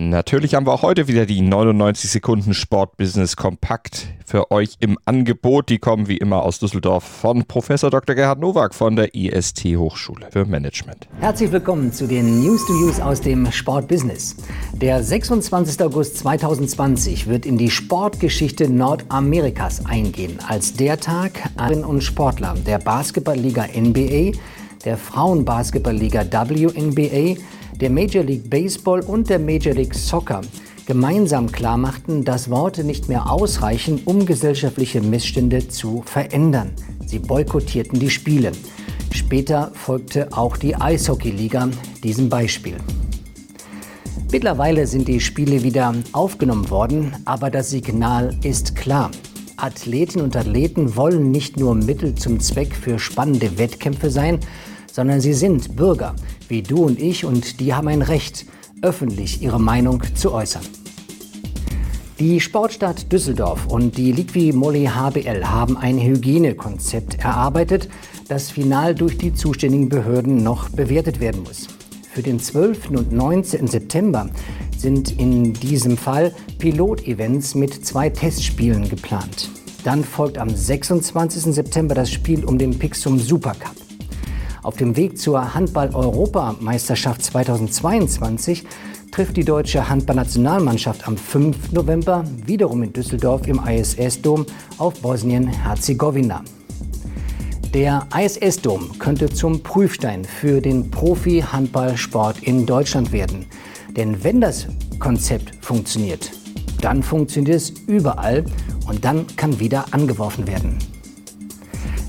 Natürlich haben wir auch heute wieder die 99 Sekunden Sportbusiness kompakt für euch im Angebot. Die kommen wie immer aus Düsseldorf von Professor Dr. Gerhard Nowak von der IST Hochschule für Management. Herzlich willkommen zu den News to Use aus dem Sportbusiness. Der 26. August 2020 wird in die Sportgeschichte Nordamerikas eingehen, als der Tag an und Sportler der Basketballliga NBA, der Frauenbasketballliga WNBA, der Major League Baseball und der Major League Soccer gemeinsam klarmachten, dass Worte nicht mehr ausreichen, um gesellschaftliche Missstände zu verändern. Sie boykottierten die Spiele. Später folgte auch die Eishockeyliga diesem Beispiel. Mittlerweile sind die Spiele wieder aufgenommen worden, aber das Signal ist klar. Athletinnen und Athleten wollen nicht nur Mittel zum Zweck für spannende Wettkämpfe sein, sondern sie sind Bürger, wie du und ich, und die haben ein Recht, öffentlich ihre Meinung zu äußern. Die Sportstadt Düsseldorf und die Liqui Moly HBL haben ein Hygienekonzept erarbeitet, das final durch die zuständigen Behörden noch bewertet werden muss. Für den 12. und 19. September sind in diesem Fall Pilotevents mit zwei Testspielen geplant. Dann folgt am 26. September das Spiel um den Pixum Supercup. Auf dem Weg zur Handball-Europameisterschaft 2022 trifft die deutsche Handballnationalmannschaft am 5. November wiederum in Düsseldorf im ISS-Dom auf Bosnien-Herzegowina. Der ISS-Dom könnte zum Prüfstein für den Profi-Handballsport in Deutschland werden. Denn wenn das Konzept funktioniert, dann funktioniert es überall und dann kann wieder angeworfen werden.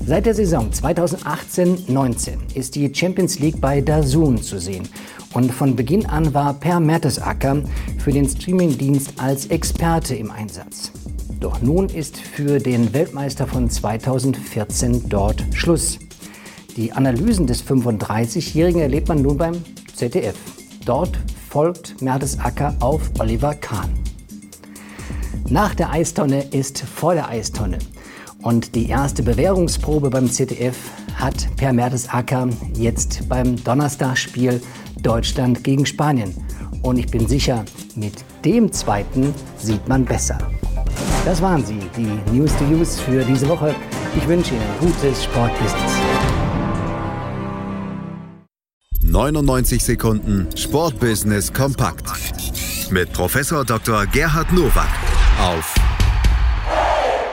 Seit der Saison 2018-19 ist die Champions League bei DAZN zu sehen. Und von Beginn an war Per Mertesacker für den Streamingdienst als Experte im Einsatz. Doch nun ist für den Weltmeister von 2014 dort Schluss. Die Analysen des 35-Jährigen erlebt man nun beim ZDF. Dort folgt Mertesacker auf Oliver Kahn. Nach der Eistonne ist vor der Eistonne. Und die erste Bewährungsprobe beim ZDF hat Per Mertesacker jetzt beim Donnerstagspiel Deutschland gegen Spanien. Und ich bin sicher, mit dem zweiten sieht man besser. Das waren sie, die News to Use für diese Woche. Ich wünsche Ihnen gutes Sportbusiness. 99 Sekunden Sportbusiness kompakt mit Professor Dr. Gerhard Nowak auf